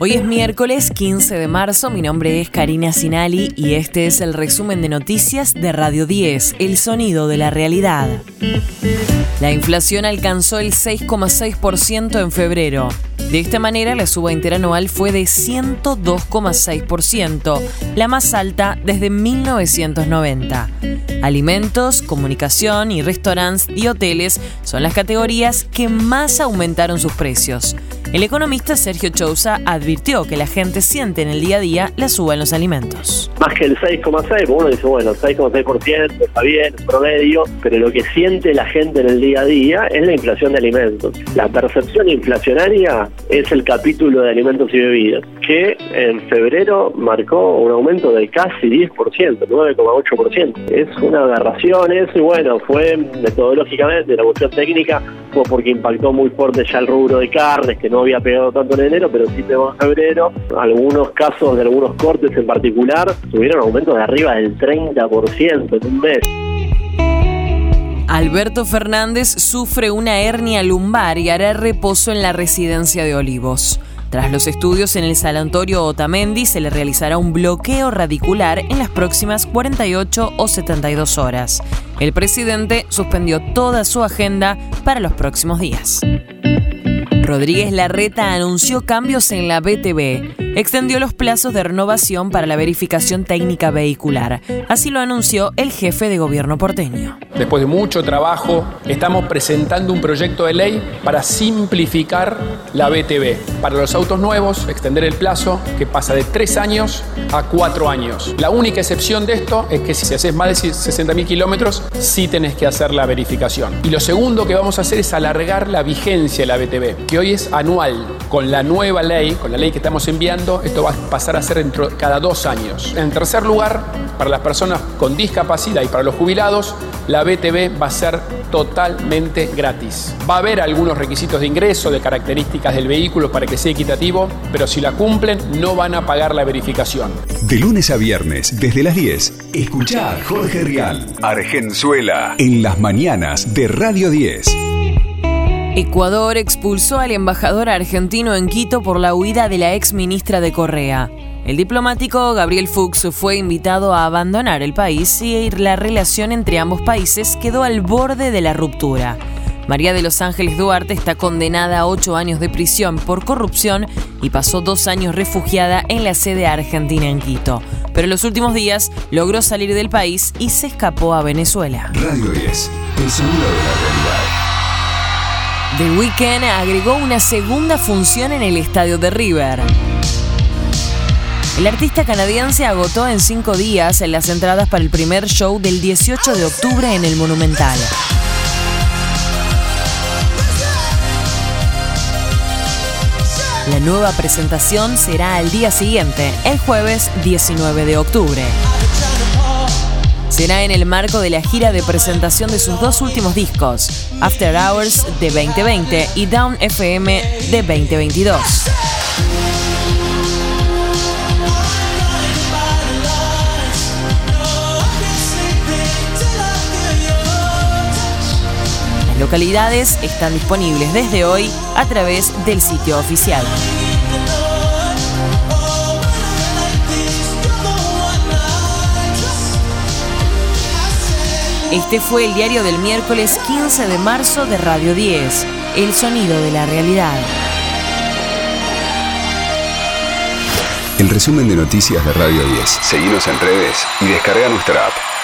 Hoy es miércoles 15 de marzo, mi nombre es Karina Sinali y este es el resumen de noticias de Radio 10, El Sonido de la Realidad. La inflación alcanzó el 6,6% en febrero. De esta manera, la suba interanual fue de 102,6%, la más alta desde 1990. Alimentos, comunicación y restaurantes y hoteles son las categorías que más aumentaron sus precios. El economista Sergio Chousa advirtió que la gente siente en el día a día la suba en los alimentos. Más que el 6,6, uno dice, bueno, 6,6% está bien, es promedio, pero lo que siente la gente en el día a día es la inflación de alimentos. La percepción inflacionaria es el capítulo de alimentos y bebidas, que en febrero marcó un aumento de casi 10%, 9,8%. Es una aberración eso y bueno, fue metodológicamente, la cuestión técnica fue porque impactó muy fuerte ya el rubro de carnes, que no no había pegado tanto en enero, pero sí pegó en febrero. Algunos casos de algunos cortes en particular tuvieron aumentos de arriba del 30% en un mes. Alberto Fernández sufre una hernia lumbar y hará reposo en la residencia de Olivos. Tras los estudios en el Salantorio Otamendi, se le realizará un bloqueo radicular en las próximas 48 o 72 horas. El presidente suspendió toda su agenda para los próximos días. Rodríguez Larreta anunció cambios en la BTV extendió los plazos de renovación para la verificación técnica vehicular. Así lo anunció el jefe de gobierno porteño. Después de mucho trabajo, estamos presentando un proyecto de ley para simplificar la BTV. Para los autos nuevos, extender el plazo que pasa de tres años a cuatro años. La única excepción de esto es que si haces más de 60.000 kilómetros, sí tenés que hacer la verificación. Y lo segundo que vamos a hacer es alargar la vigencia de la BTV, hoy es anual. Con la nueva ley, con la ley que estamos enviando, esto va a pasar a ser cada dos años. En tercer lugar, para las personas con discapacidad y para los jubilados, la BTV va a ser totalmente gratis. Va a haber algunos requisitos de ingreso, de características del vehículo para que sea equitativo, pero si la cumplen no van a pagar la verificación. De lunes a viernes, desde las 10, escucha a Jorge Rial, Argenzuela, en las mañanas de Radio 10. Ecuador expulsó al embajador argentino en Quito por la huida de la ex ministra de Correa. El diplomático Gabriel Fuchs fue invitado a abandonar el país y la relación entre ambos países quedó al borde de la ruptura. María de los Ángeles Duarte está condenada a ocho años de prisión por corrupción y pasó dos años refugiada en la sede argentina en Quito. Pero en los últimos días logró salir del país y se escapó a Venezuela. Radio 10, el de la realidad. The Weeknd agregó una segunda función en el estadio de River. El artista canadiense agotó en cinco días las entradas para el primer show del 18 de octubre en el Monumental. La nueva presentación será al día siguiente, el jueves 19 de octubre. Será en el marco de la gira de presentación de sus dos últimos discos, After Hours de 2020 y Down FM de 2022. Las localidades están disponibles desde hoy a través del sitio oficial. Este fue el diario del miércoles 15 de marzo de Radio 10, El Sonido de la Realidad. El resumen de noticias de Radio 10. Seguimos en redes y descarga nuestra app.